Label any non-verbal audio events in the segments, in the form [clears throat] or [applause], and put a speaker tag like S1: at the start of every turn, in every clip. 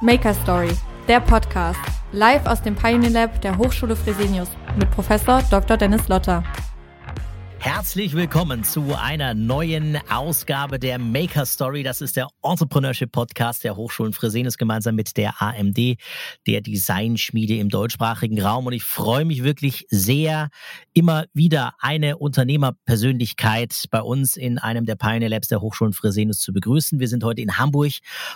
S1: Maker Story, der Podcast, live aus dem Pioneer Lab der Hochschule Fresenius mit Professor Dr. Dennis Lotter.
S2: Herzlich willkommen zu einer neuen Ausgabe der Maker Story. Das ist der Entrepreneurship Podcast der Hochschulen Fresenius gemeinsam mit der AMD, der Designschmiede im deutschsprachigen Raum. Und ich freue mich wirklich sehr, immer wieder eine Unternehmerpersönlichkeit bei uns in einem der Pioneer Labs der Hochschulen Fresenius zu begrüßen. Wir sind heute in Hamburg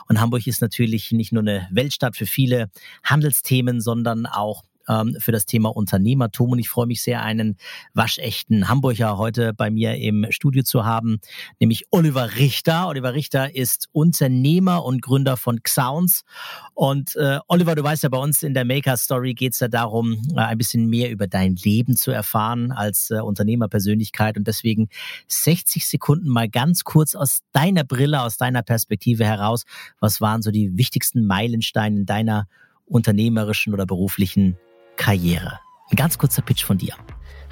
S2: und Hamburg ist natürlich nicht nur eine Weltstadt für viele Handelsthemen, sondern auch ähm, für das Thema Unternehmertum. Und ich freue mich sehr, einen waschechten Hamburger heute bei mir im Studio zu haben, nämlich Oliver Richter. Oliver Richter ist Unternehmer und Gründer von Xounds. Und äh, Oliver, du weißt ja, bei uns in der Maker Story geht es ja darum, äh, ein bisschen mehr über dein Leben zu erfahren als äh, Unternehmerpersönlichkeit. Und deswegen 60 Sekunden mal ganz kurz aus deiner Brille, aus deiner Perspektive heraus. Was waren so die wichtigsten Meilensteine in deiner unternehmerischen oder beruflichen Karriere. Ein ganz kurzer Pitch von dir.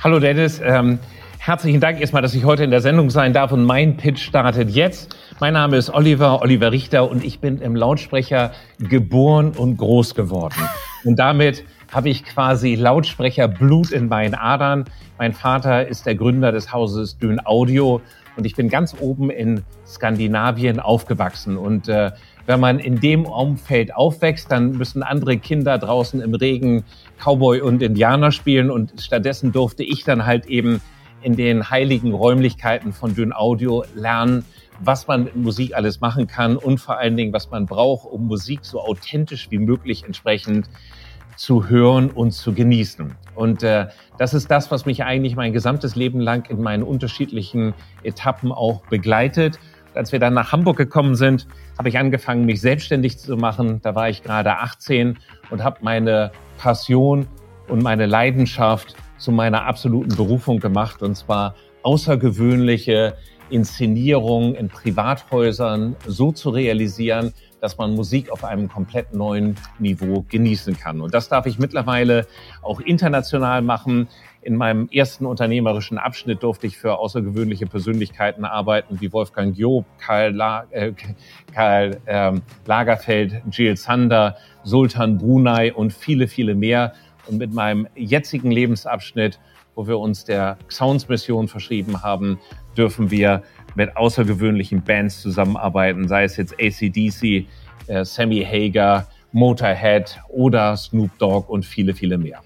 S3: Hallo Dennis, ähm, herzlichen Dank erstmal, dass ich heute in der Sendung sein darf und mein Pitch startet jetzt. Mein Name ist Oliver, Oliver Richter und ich bin im Lautsprecher geboren und groß geworden. Und damit habe ich quasi Lautsprecher Blut in meinen Adern. Mein Vater ist der Gründer des Hauses Dün Audio und ich bin ganz oben in Skandinavien aufgewachsen und äh, wenn man in dem Umfeld aufwächst, dann müssen andere Kinder draußen im Regen Cowboy und Indianer spielen und stattdessen durfte ich dann halt eben in den heiligen Räumlichkeiten von Dünn Audio lernen, was man mit Musik alles machen kann und vor allen Dingen, was man braucht, um Musik so authentisch wie möglich entsprechend zu hören und zu genießen. Und äh, das ist das, was mich eigentlich mein gesamtes Leben lang in meinen unterschiedlichen Etappen auch begleitet. Als wir dann nach Hamburg gekommen sind, habe ich angefangen, mich selbstständig zu machen. Da war ich gerade 18 und habe meine Passion und meine Leidenschaft zu meiner absoluten Berufung gemacht. Und zwar außergewöhnliche Inszenierungen in Privathäusern so zu realisieren, dass man Musik auf einem komplett neuen Niveau genießen kann. Und das darf ich mittlerweile auch international machen. In meinem ersten unternehmerischen Abschnitt durfte ich für außergewöhnliche Persönlichkeiten arbeiten, wie Wolfgang Job, Karl, La äh, Karl ähm, Lagerfeld, Jill Sander, Sultan Brunei und viele, viele mehr. Und mit meinem jetzigen Lebensabschnitt, wo wir uns der Sounds-Mission verschrieben haben, dürfen wir mit außergewöhnlichen Bands zusammenarbeiten, sei es jetzt ACDC, äh, Sammy Hager, Motorhead oder Snoop Dogg und viele, viele mehr.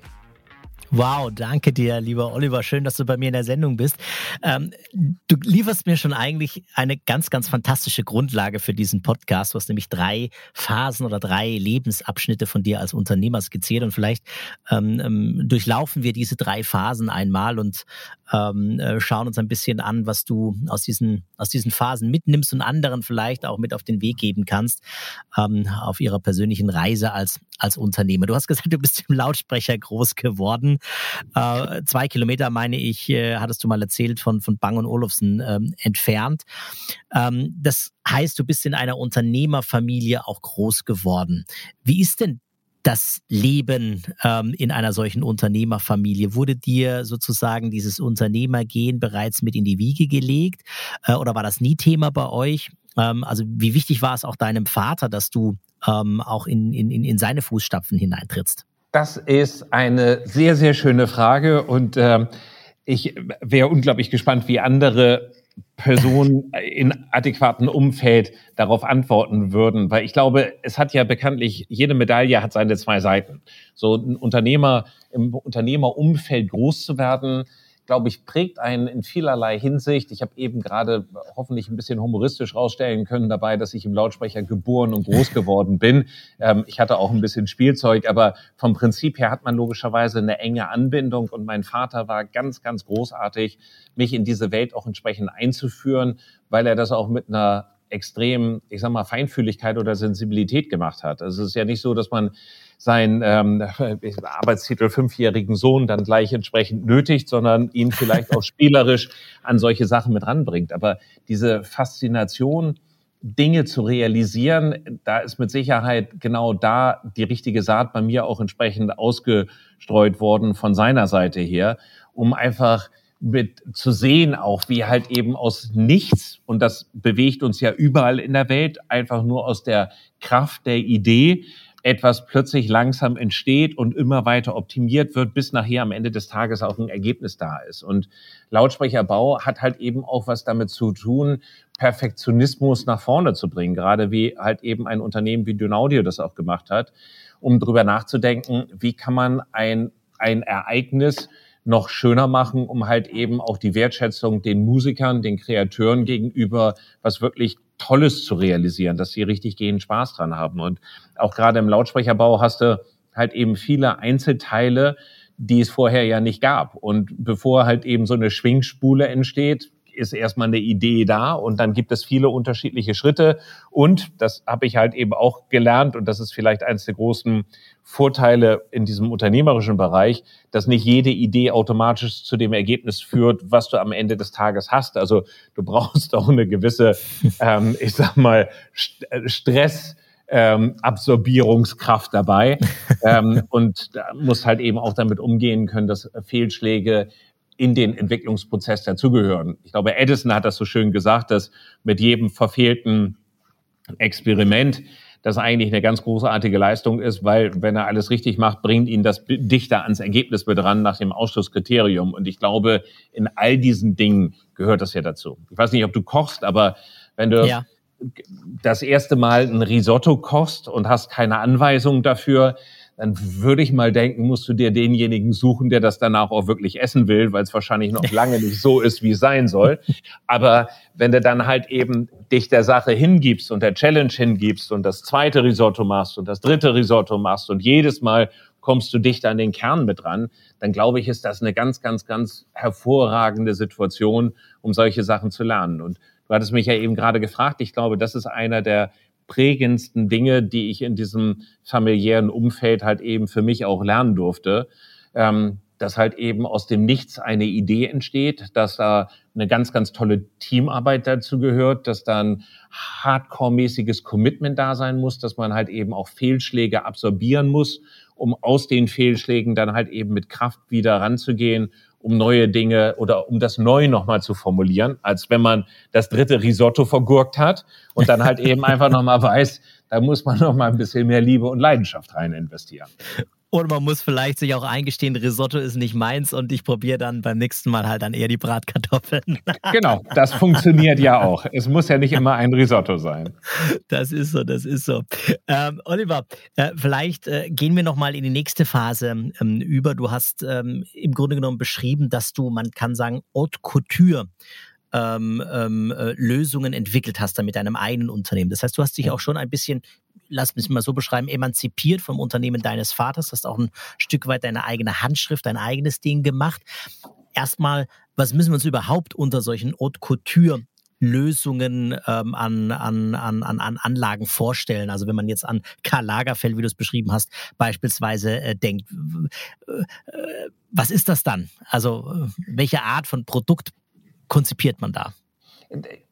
S2: Wow, danke dir, lieber Oliver. Schön, dass du bei mir in der Sendung bist. Ähm, du lieferst mir schon eigentlich eine ganz, ganz fantastische Grundlage für diesen Podcast. Du hast nämlich drei Phasen oder drei Lebensabschnitte von dir als Unternehmer skizziert und vielleicht ähm, ähm durchlaufen wir diese drei Phasen einmal und ähm, äh, schauen uns ein bisschen an, was du aus diesen, aus diesen Phasen mitnimmst und anderen vielleicht auch mit auf den Weg geben kannst ähm, auf ihrer persönlichen Reise als, als Unternehmer. Du hast gesagt, du bist im Lautsprecher groß geworden. Äh, zwei Kilometer, meine ich, äh, hattest du mal erzählt, von, von Bang und Olufsen ähm, entfernt. Ähm, das heißt, du bist in einer Unternehmerfamilie auch groß geworden. Wie ist denn das Leben ähm, in einer solchen Unternehmerfamilie? Wurde dir sozusagen dieses Unternehmergehen bereits mit in die Wiege gelegt äh, oder war das nie Thema bei euch? Ähm, also wie wichtig war es auch deinem Vater, dass du ähm, auch in, in, in seine Fußstapfen hineintrittst?
S3: Das ist eine sehr, sehr schöne Frage und äh, ich wäre unglaublich gespannt, wie andere Personen in adäquaten Umfeld darauf antworten würden, weil ich glaube, es hat ja bekanntlich, jede Medaille hat seine zwei Seiten. So ein Unternehmer, im Unternehmerumfeld groß zu werden, glaube ich, prägt einen in vielerlei Hinsicht. Ich habe eben gerade hoffentlich ein bisschen humoristisch rausstellen können dabei, dass ich im Lautsprecher geboren und groß geworden bin. Ähm, ich hatte auch ein bisschen Spielzeug, aber vom Prinzip her hat man logischerweise eine enge Anbindung und mein Vater war ganz, ganz großartig, mich in diese Welt auch entsprechend einzuführen, weil er das auch mit einer extrem, ich sag mal, Feinfühligkeit oder Sensibilität gemacht hat. Also es ist ja nicht so, dass man seinen ähm, [laughs] Arbeitstitel fünfjährigen Sohn dann gleich entsprechend nötigt, sondern ihn vielleicht auch [laughs] spielerisch an solche Sachen mit ranbringt. Aber diese Faszination, Dinge zu realisieren, da ist mit Sicherheit genau da die richtige Saat bei mir auch entsprechend ausgestreut worden von seiner Seite her, um einfach mit zu sehen auch, wie halt eben aus nichts, und das bewegt uns ja überall in der Welt, einfach nur aus der Kraft der Idee, etwas plötzlich langsam entsteht und immer weiter optimiert wird, bis nachher am Ende des Tages auch ein Ergebnis da ist. Und Lautsprecherbau hat halt eben auch was damit zu tun, Perfektionismus nach vorne zu bringen, gerade wie halt eben ein Unternehmen wie Dynaudio das auch gemacht hat, um drüber nachzudenken, wie kann man ein, ein Ereignis noch schöner machen, um halt eben auch die Wertschätzung den Musikern, den Kreateuren gegenüber was wirklich Tolles zu realisieren, dass sie richtig gehen Spaß dran haben. Und auch gerade im Lautsprecherbau hast du halt eben viele Einzelteile, die es vorher ja nicht gab. Und bevor halt eben so eine Schwingspule entsteht, ist erstmal eine Idee da und dann gibt es viele unterschiedliche Schritte. Und das habe ich halt eben auch gelernt und das ist vielleicht eines der großen Vorteile in diesem unternehmerischen Bereich, dass nicht jede Idee automatisch zu dem Ergebnis führt, was du am Ende des Tages hast. Also du [laughs] brauchst auch eine gewisse, ähm, ich sag mal, Stress. Ähm, Absorbierungskraft dabei [laughs] ähm, und da muss halt eben auch damit umgehen können, dass Fehlschläge in den Entwicklungsprozess dazugehören. Ich glaube, Edison hat das so schön gesagt, dass mit jedem verfehlten Experiment das eigentlich eine ganz großartige Leistung ist, weil wenn er alles richtig macht, bringt ihn das dichter ans Ergebnis mit ran nach dem Ausschlusskriterium. Und ich glaube, in all diesen Dingen gehört das ja dazu. Ich weiß nicht, ob du kochst, aber wenn du ja. das erste Mal ein Risotto kochst und hast keine Anweisung dafür, dann würde ich mal denken, musst du dir denjenigen suchen, der das danach auch wirklich essen will, weil es wahrscheinlich noch lange nicht so ist, wie es sein soll. Aber wenn du dann halt eben dich der Sache hingibst und der Challenge hingibst und das zweite Risotto machst und das dritte Risotto machst und jedes Mal kommst du dichter an den Kern mit ran, dann glaube ich, ist das eine ganz, ganz, ganz hervorragende Situation, um solche Sachen zu lernen. Und du hattest mich ja eben gerade gefragt, ich glaube, das ist einer der prägendsten Dinge, die ich in diesem familiären Umfeld halt eben für mich auch lernen durfte. Ähm, dass halt eben aus dem Nichts eine Idee entsteht, dass da eine ganz, ganz tolle Teamarbeit dazu gehört, dass da ein hardcore-mäßiges Commitment da sein muss, dass man halt eben auch Fehlschläge absorbieren muss, um aus den Fehlschlägen dann halt eben mit Kraft wieder ranzugehen um neue Dinge oder um das neu nochmal zu formulieren, als wenn man das dritte Risotto vergurkt hat und dann halt [laughs] eben einfach nochmal weiß, da muss man nochmal ein bisschen mehr Liebe und Leidenschaft rein investieren.
S2: Und man muss vielleicht sich auch eingestehen, Risotto ist nicht meins und ich probiere dann beim nächsten Mal halt dann eher die Bratkartoffeln. [laughs]
S3: genau, das funktioniert ja auch. Es muss ja nicht immer ein Risotto sein.
S2: Das ist so, das ist so. Ähm, Oliver, äh, vielleicht äh, gehen wir nochmal in die nächste Phase ähm, über. Du hast ähm, im Grunde genommen beschrieben, dass du, man kann sagen, Haute Couture ähm, ähm, äh, Lösungen entwickelt hast dann mit deinem eigenen Unternehmen. Das heißt, du hast dich auch schon ein bisschen lass mich mal so beschreiben, emanzipiert vom Unternehmen deines Vaters, hast auch ein Stück weit deine eigene Handschrift, dein eigenes Ding gemacht. Erstmal, was müssen wir uns überhaupt unter solchen Haute Couture Lösungen ähm, an, an, an, an Anlagen vorstellen. Also wenn man jetzt an Karl Lagerfeld, wie du es beschrieben hast, beispielsweise äh, denkt, äh, was ist das dann? Also äh, welche Art von Produkt konzipiert man da?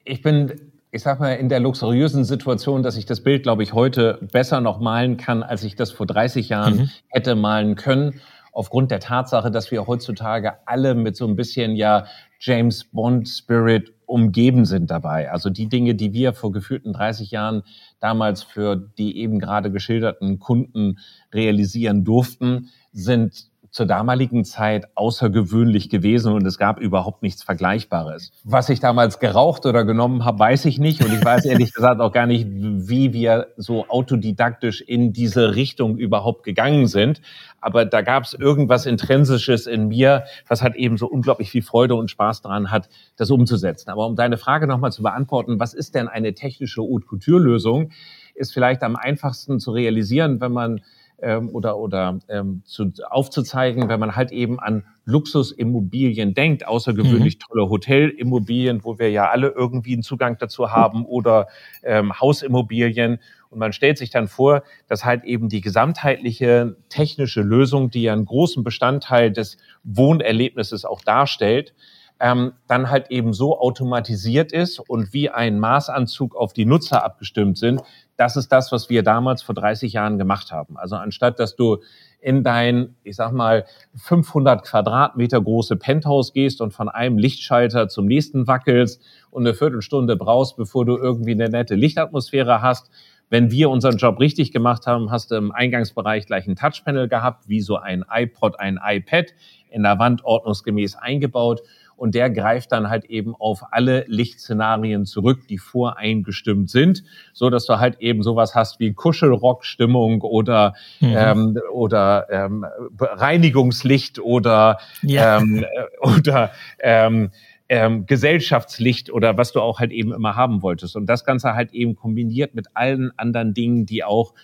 S3: Ich bin ich sag mal, in der luxuriösen Situation, dass ich das Bild, glaube ich, heute besser noch malen kann, als ich das vor 30 Jahren mhm. hätte malen können. Aufgrund der Tatsache, dass wir heutzutage alle mit so ein bisschen ja James Bond Spirit umgeben sind dabei. Also die Dinge, die wir vor gefühlten 30 Jahren damals für die eben gerade geschilderten Kunden realisieren durften, sind zur damaligen Zeit außergewöhnlich gewesen und es gab überhaupt nichts Vergleichbares. Was ich damals geraucht oder genommen habe, weiß ich nicht und ich weiß ehrlich [laughs] gesagt auch gar nicht, wie wir so autodidaktisch in diese Richtung überhaupt gegangen sind. Aber da gab es irgendwas Intrinsisches in mir, was hat eben so unglaublich viel Freude und Spaß daran hat, das umzusetzen. Aber um deine Frage nochmal zu beantworten, was ist denn eine technische Haute Couture Lösung, ist vielleicht am einfachsten zu realisieren, wenn man ähm, oder, oder ähm, zu, aufzuzeigen, wenn man halt eben an Luxusimmobilien denkt, außergewöhnlich mhm. tolle Hotelimmobilien, wo wir ja alle irgendwie einen Zugang dazu haben oder ähm, Hausimmobilien. Und man stellt sich dann vor, dass halt eben die gesamtheitliche technische Lösung, die ja einen großen Bestandteil des Wohnerlebnisses auch darstellt, ähm, dann halt eben so automatisiert ist und wie ein Maßanzug auf die Nutzer abgestimmt sind. Das ist das, was wir damals vor 30 Jahren gemacht haben. Also anstatt, dass du in dein, ich sag mal, 500 Quadratmeter große Penthouse gehst und von einem Lichtschalter zum nächsten wackelst und eine Viertelstunde brauchst, bevor du irgendwie eine nette Lichtatmosphäre hast. Wenn wir unseren Job richtig gemacht haben, hast du im Eingangsbereich gleich ein Touchpanel gehabt, wie so ein iPod, ein iPad, in der Wand ordnungsgemäß eingebaut und der greift dann halt eben auf alle Lichtszenarien zurück, die voreingestimmt sind, so dass du halt eben sowas hast wie Kuschelrock-Stimmung oder mhm. ähm, oder ähm, Reinigungslicht oder ja. ähm, äh, oder ähm, ähm, Gesellschaftslicht oder was du auch halt eben immer haben wolltest. Und das Ganze halt eben kombiniert mit allen anderen Dingen, die auch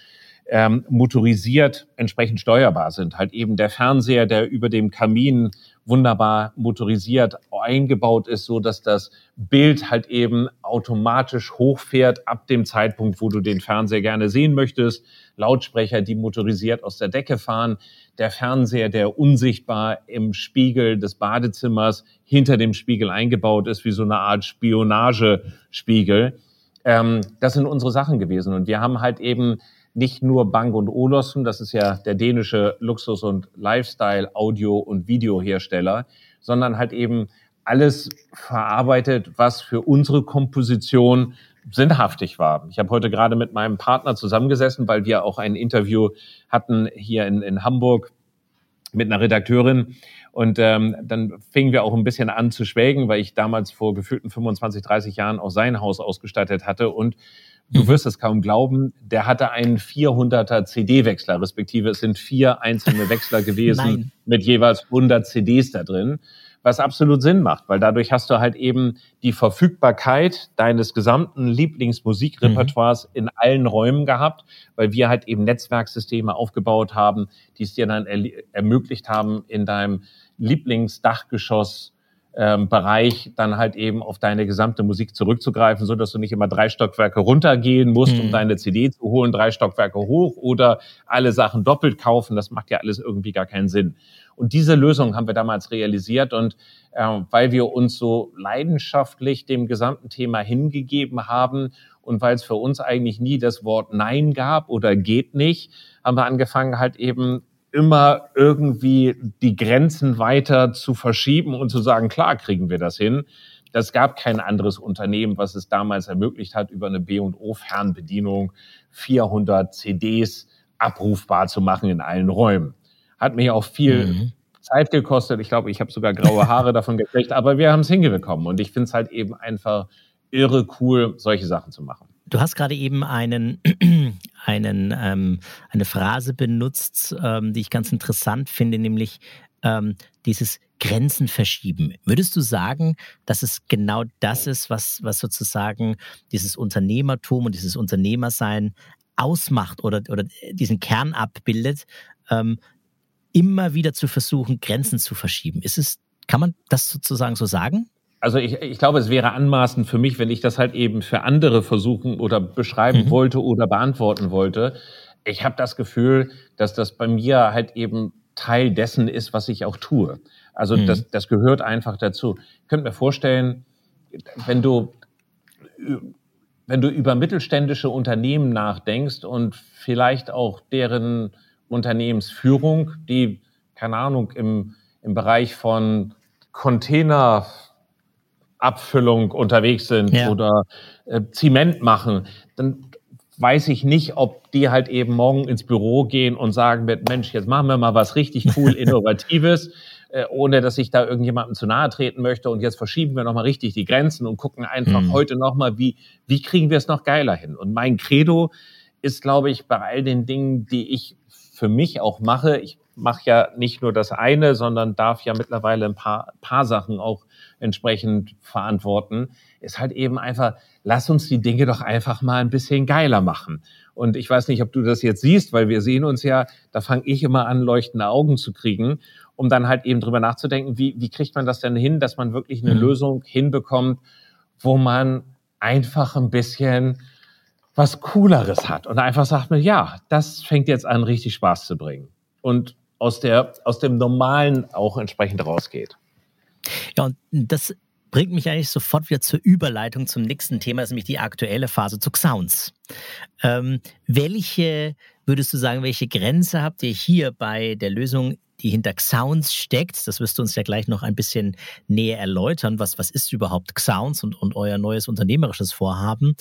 S3: ähm, motorisiert entsprechend steuerbar sind. Halt eben der Fernseher, der über dem Kamin wunderbar motorisiert eingebaut ist, so dass das Bild halt eben automatisch hochfährt ab dem Zeitpunkt, wo du den Fernseher gerne sehen möchtest. Lautsprecher, die motorisiert aus der Decke fahren. Der Fernseher, der unsichtbar im Spiegel des Badezimmers hinter dem Spiegel eingebaut ist, wie so eine Art Spionagespiegel. Ähm, das sind unsere Sachen gewesen. Und wir haben halt eben nicht nur Bang und Olufsen, das ist ja der dänische Luxus- und Lifestyle, Audio- und Videohersteller, sondern halt eben alles verarbeitet, was für unsere Komposition sinnhaftig war. Ich habe heute gerade mit meinem Partner zusammengesessen, weil wir auch ein Interview hatten hier in, in Hamburg mit einer Redakteurin. Und ähm, dann fingen wir auch ein bisschen an zu schwelgen, weil ich damals vor gefühlten 25, 30 Jahren auch sein Haus ausgestattet hatte. Und Du mhm. wirst es kaum glauben, der hatte einen 400er CD-Wechsler, respektive es sind vier einzelne Wechsler gewesen mit jeweils 100 CDs da drin, was absolut Sinn macht, weil dadurch hast du halt eben die Verfügbarkeit deines gesamten Lieblingsmusikrepertoires mhm. in allen Räumen gehabt, weil wir halt eben Netzwerksysteme aufgebaut haben, die es dir dann er ermöglicht haben, in deinem Lieblingsdachgeschoss ähm, Bereich dann halt eben auf deine gesamte Musik zurückzugreifen, so dass du nicht immer drei Stockwerke runtergehen musst, mhm. um deine CD zu holen, drei Stockwerke hoch oder alle Sachen doppelt kaufen. Das macht ja alles irgendwie gar keinen Sinn. Und diese Lösung haben wir damals realisiert und äh, weil wir uns so leidenschaftlich dem gesamten Thema hingegeben haben und weil es für uns eigentlich nie das Wort Nein gab oder geht nicht, haben wir angefangen halt eben immer irgendwie die Grenzen weiter zu verschieben und zu sagen, klar kriegen wir das hin. Das gab kein anderes Unternehmen, was es damals ermöglicht hat, über eine B&O Fernbedienung 400 CDs abrufbar zu machen in allen Räumen. Hat mir auch viel mhm. Zeit gekostet. Ich glaube, ich habe sogar graue Haare [laughs] davon gekriegt, aber wir haben es hingekommen. Und ich finde es halt eben einfach irre cool, solche Sachen zu machen.
S2: Du hast gerade eben einen, [clears throat] einen, ähm, eine Phrase benutzt, ähm, die ich ganz interessant finde, nämlich ähm, dieses Grenzen verschieben. Würdest du sagen, dass es genau das ist, was, was sozusagen dieses Unternehmertum und dieses Unternehmersein ausmacht oder, oder diesen Kern abbildet, ähm, immer wieder zu versuchen, Grenzen zu verschieben? Ist es, kann man das sozusagen so sagen?
S3: Also ich, ich glaube, es wäre anmaßend für mich, wenn ich das halt eben für andere versuchen oder beschreiben mhm. wollte oder beantworten wollte. Ich habe das Gefühl, dass das bei mir halt eben Teil dessen ist, was ich auch tue. Also mhm. das, das gehört einfach dazu. Ich könnte mir vorstellen, wenn du, wenn du über mittelständische Unternehmen nachdenkst und vielleicht auch deren Unternehmensführung, die, keine Ahnung, im, im Bereich von Container Abfüllung unterwegs sind ja. oder äh, Zement machen, dann weiß ich nicht, ob die halt eben morgen ins Büro gehen und sagen wird, Mensch, jetzt machen wir mal was richtig cool, [laughs] Innovatives, äh, ohne dass ich da irgendjemandem zu nahe treten möchte und jetzt verschieben wir nochmal richtig die Grenzen und gucken einfach mhm. heute nochmal, wie, wie kriegen wir es noch geiler hin. Und mein Credo ist, glaube ich, bei all den Dingen, die ich für mich auch mache, ich mache ja nicht nur das eine, sondern darf ja mittlerweile ein paar, paar Sachen auch entsprechend verantworten, ist halt eben einfach, lass uns die Dinge doch einfach mal ein bisschen geiler machen. Und ich weiß nicht, ob du das jetzt siehst, weil wir sehen uns ja, da fange ich immer an, leuchtende Augen zu kriegen, um dann halt eben drüber nachzudenken, wie, wie kriegt man das denn hin, dass man wirklich eine mhm. Lösung hinbekommt, wo man einfach ein bisschen was Cooleres hat und einfach sagt mir, ja, das fängt jetzt an, richtig Spaß zu bringen. Und aus, der, aus dem Normalen auch entsprechend rausgeht.
S2: Ja, und das bringt mich eigentlich sofort wieder zur Überleitung zum nächsten Thema, das ist nämlich die aktuelle Phase zu Sounds. Ähm, welche, würdest du sagen, welche Grenze habt ihr hier bei der Lösung die hinter Sounds steckt. Das wirst du uns ja gleich noch ein bisschen näher erläutern. Was, was ist überhaupt Sounds und, und euer neues unternehmerisches Vorhaben?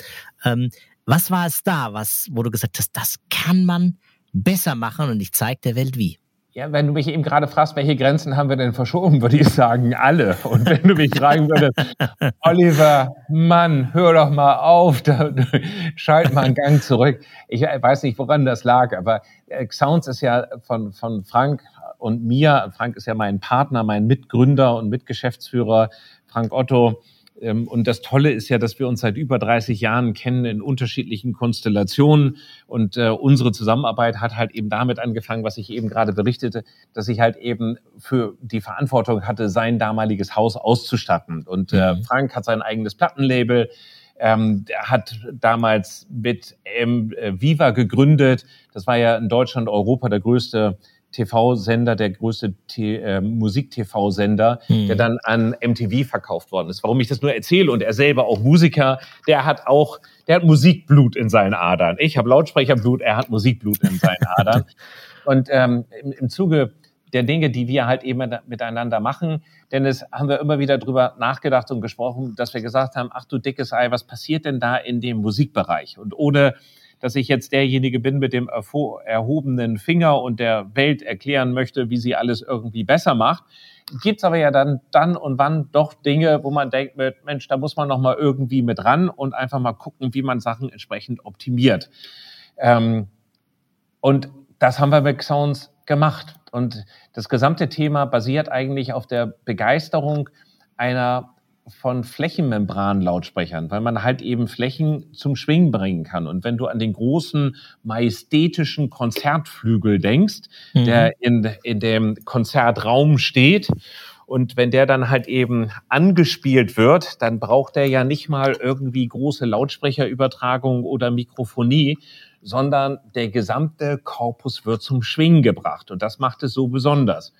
S2: Ähm, was war es da, was, wo du gesagt hast, das kann man besser machen und ich zeige der Welt wie?
S3: Ja, wenn du mich eben gerade fragst, welche Grenzen haben wir denn verschoben, würde ich sagen, alle. Und wenn du mich fragen würdest, [laughs] Oliver, Mann, hör doch mal auf, da, schalt mal einen Gang zurück. Ich weiß nicht, woran das lag, aber äh, Sounds ist ja von, von Frank und mir, Frank ist ja mein Partner, mein Mitgründer und Mitgeschäftsführer, Frank Otto, und das Tolle ist ja, dass wir uns seit über 30 Jahren kennen in unterschiedlichen Konstellationen. Und äh, unsere Zusammenarbeit hat halt eben damit angefangen, was ich eben gerade berichtete, dass ich halt eben für die Verantwortung hatte, sein damaliges Haus auszustatten. Und äh, mhm. Frank hat sein eigenes Plattenlabel. Ähm, der hat damals mit ähm, Viva gegründet. Das war ja in Deutschland, Europa der größte TV-Sender, der größte äh, Musik-TV-Sender, mhm. der dann an MTV verkauft worden ist. Warum ich das nur erzähle und er selber auch Musiker, der hat auch, der hat Musikblut in seinen Adern. Ich habe Lautsprecherblut, er hat Musikblut in seinen Adern. [laughs] und ähm, im, im Zuge der Dinge, die wir halt eben miteinander machen. Denn es haben wir immer wieder drüber nachgedacht und gesprochen, dass wir gesagt haben, ach du dickes Ei, was passiert denn da in dem Musikbereich? Und ohne dass ich jetzt derjenige bin mit dem erhobenen Finger und der Welt erklären möchte, wie sie alles irgendwie besser macht. Gibt's aber ja dann, dann und wann doch Dinge, wo man denkt, Mensch, da muss man noch mal irgendwie mit ran und einfach mal gucken, wie man Sachen entsprechend optimiert. Ähm, und das haben wir bei Sounds gemacht. Und das gesamte Thema basiert eigentlich auf der Begeisterung einer von Flächenmembran-Lautsprechern, weil man halt eben Flächen zum Schwingen bringen kann. Und wenn du an den großen majestätischen Konzertflügel denkst, mhm. der in, in dem Konzertraum steht, und wenn der dann halt eben angespielt wird, dann braucht er ja nicht mal irgendwie große Lautsprecherübertragung oder Mikrofonie, sondern der gesamte Korpus wird zum Schwingen gebracht. Und das macht es so besonders.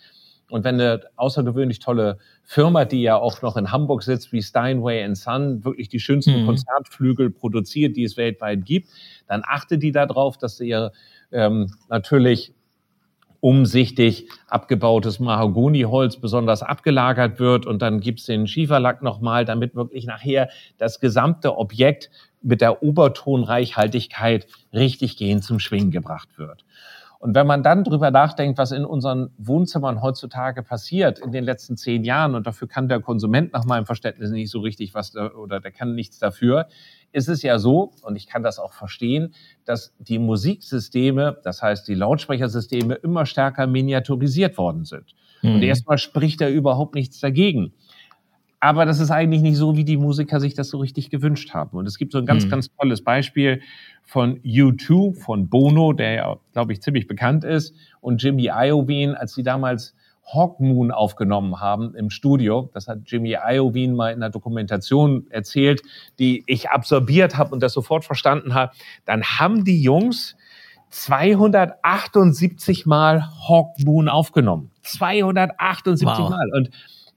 S3: Und wenn eine außergewöhnlich tolle Firma, die ja auch noch in Hamburg sitzt, wie Steinway Son, wirklich die schönsten mhm. Konzertflügel produziert, die es weltweit gibt, dann achte die darauf, dass ihr ähm, natürlich umsichtig abgebautes Mahagoniholz besonders abgelagert wird und dann gibt's den Schieferlack nochmal, damit wirklich nachher das gesamte Objekt mit der Obertonreichhaltigkeit richtig gehend zum Schwingen gebracht wird. Und wenn man dann drüber nachdenkt, was in unseren Wohnzimmern heutzutage passiert in den letzten zehn Jahren, und dafür kann der Konsument nach meinem Verständnis nicht so richtig was oder der kann nichts dafür, ist es ja so, und ich kann das auch verstehen, dass die Musiksysteme, das heißt die Lautsprechersysteme, immer stärker miniaturisiert worden sind. Mhm. Und erstmal spricht da überhaupt nichts dagegen. Aber das ist eigentlich nicht so, wie die Musiker sich das so richtig gewünscht haben. Und es gibt so ein ganz, mhm. ganz tolles Beispiel von U2, von Bono, der ja, glaube ich, ziemlich bekannt ist, und Jimmy Iovine, als sie damals Hawkmoon aufgenommen haben im Studio. Das hat Jimmy Iovine mal in einer Dokumentation erzählt, die ich absorbiert habe und das sofort verstanden habe. Dann haben die Jungs 278 Mal Hawkmoon aufgenommen. 278 wow. Mal. Und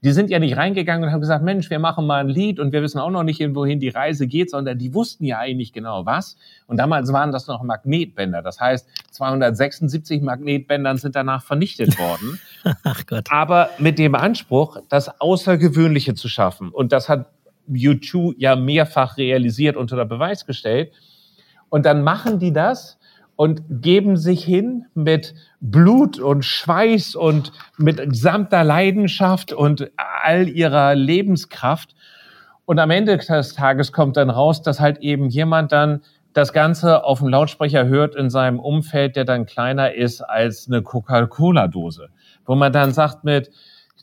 S3: die sind ja nicht reingegangen und haben gesagt, Mensch, wir machen mal ein Lied und wir wissen auch noch nicht, wohin die Reise geht, sondern die wussten ja eigentlich genau was. Und damals waren das noch Magnetbänder. Das heißt, 276 Magnetbändern sind danach vernichtet worden. [laughs] Ach Gott. Aber mit dem Anspruch, das Außergewöhnliche zu schaffen. Und das hat U2 ja mehrfach realisiert unter Beweis gestellt. Und dann machen die das und geben sich hin mit Blut und Schweiß und mit gesamter Leidenschaft und all ihrer Lebenskraft. Und am Ende des Tages kommt dann raus, dass halt eben jemand dann das Ganze auf dem Lautsprecher hört in seinem Umfeld, der dann kleiner ist als eine Coca-Cola-Dose. Wo man dann sagt mit,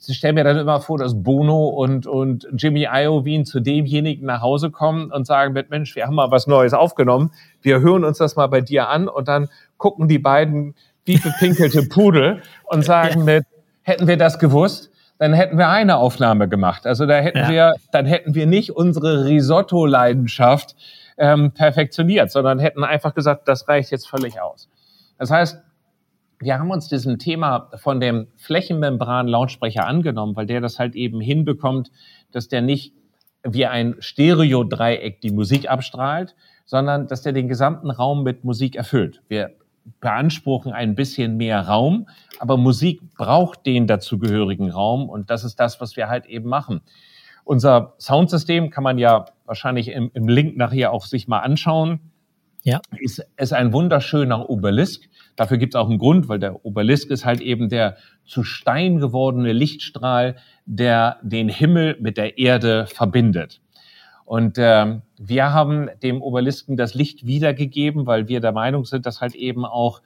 S3: ich stelle mir dann immer vor, dass Bono und, und Jimmy Iovine zu demjenigen nach Hause kommen und sagen mit, Mensch, wir haben mal was Neues aufgenommen, wir hören uns das mal bei dir an und dann gucken die beiden wie bepinkelte [laughs] Pudel und sagen mit, hätten wir das gewusst, dann hätten wir eine Aufnahme gemacht. Also da hätten ja. wir, dann hätten wir nicht unsere Risotto-Leidenschaft ähm, perfektioniert, sondern hätten einfach gesagt, das reicht jetzt völlig aus. Das heißt, wir haben uns diesem Thema von dem Flächenmembran-Lautsprecher angenommen, weil der das halt eben hinbekommt, dass der nicht wie ein Stereo-Dreieck die Musik abstrahlt, sondern dass der den gesamten Raum mit Musik erfüllt. Wir beanspruchen ein bisschen mehr Raum, aber Musik braucht den dazugehörigen Raum und das ist das, was wir halt eben machen. Unser Soundsystem kann man ja wahrscheinlich im, im Link nachher auch sich mal anschauen. Ja. Ist, ist ein wunderschöner Obelisk. Dafür gibt es auch einen Grund, weil der Obelisk ist halt eben der zu Stein gewordene Lichtstrahl, der den Himmel mit der Erde verbindet. Und äh, wir haben dem Obelisken das Licht wiedergegeben, weil wir der Meinung sind, dass halt eben auch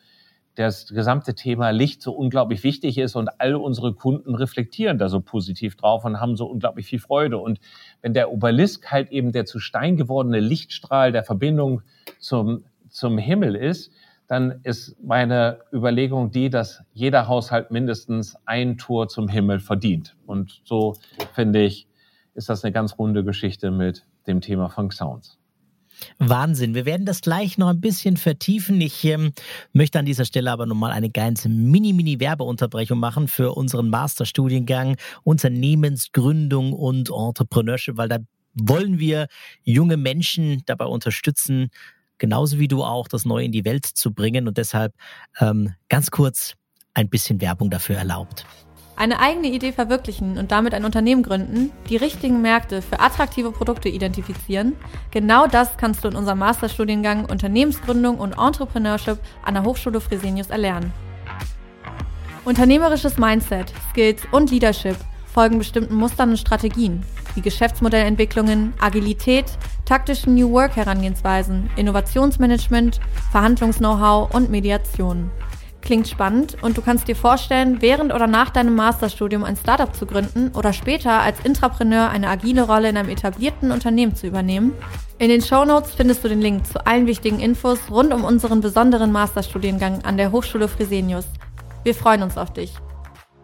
S3: das gesamte Thema Licht so unglaublich wichtig ist und alle unsere Kunden reflektieren da so positiv drauf und haben so unglaublich viel Freude. Und wenn der Obelisk halt eben der zu Stein gewordene Lichtstrahl der Verbindung zum, zum Himmel ist, dann ist meine Überlegung die, dass jeder Haushalt mindestens ein Tor zum Himmel verdient. Und so finde ich, ist das eine ganz runde Geschichte mit dem Thema Funk Sounds.
S2: Wahnsinn. Wir werden das gleich noch ein bisschen vertiefen. Ich ähm, möchte an dieser Stelle aber nochmal eine ganze Mini-Mini-Werbeunterbrechung machen für unseren Masterstudiengang Unternehmensgründung und Entrepreneurship, weil da wollen wir junge Menschen dabei unterstützen, genauso wie du auch, das Neue in die Welt zu bringen. Und deshalb ähm, ganz kurz ein bisschen Werbung dafür erlaubt.
S1: Eine eigene Idee verwirklichen und damit ein Unternehmen gründen, die richtigen Märkte für attraktive Produkte identifizieren, genau das kannst du in unserem Masterstudiengang Unternehmensgründung und Entrepreneurship an der Hochschule Fresenius erlernen. Unternehmerisches Mindset, Skills und Leadership folgen bestimmten Mustern und Strategien, wie Geschäftsmodellentwicklungen, Agilität, taktischen New Work Herangehensweisen, Innovationsmanagement, Verhandlungs-Know-how und Mediation. Klingt spannend und du kannst dir vorstellen, während oder nach deinem Masterstudium ein Startup zu gründen oder später als Intrapreneur eine agile Rolle in einem etablierten Unternehmen zu übernehmen? In den Show Notes findest du den Link zu allen wichtigen Infos rund um unseren besonderen Masterstudiengang an der Hochschule Fresenius. Wir freuen uns auf dich.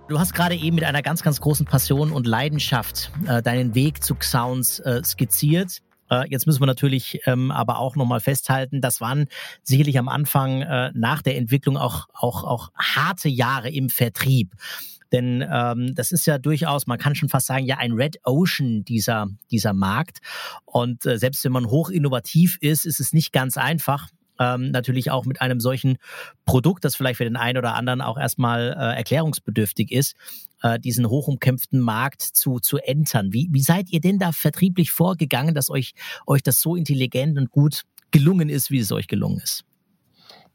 S2: Du hast gerade eben mit einer ganz, ganz großen Passion und Leidenschaft äh, deinen Weg zu Sounds äh, skizziert. Äh, jetzt müssen wir natürlich ähm, aber auch nochmal festhalten, das waren sicherlich am Anfang äh, nach der Entwicklung auch, auch, auch harte Jahre im Vertrieb. Denn ähm, das ist ja durchaus, man kann schon fast sagen, ja ein Red Ocean dieser, dieser Markt. Und äh, selbst wenn man hoch innovativ ist, ist es nicht ganz einfach ähm, natürlich auch mit einem solchen Produkt, das vielleicht für den einen oder anderen auch erstmal äh, erklärungsbedürftig ist, äh, diesen hochumkämpften Markt zu, zu entern. Wie, wie seid ihr denn da vertrieblich vorgegangen, dass euch, euch das so intelligent und gut gelungen ist, wie es euch gelungen ist?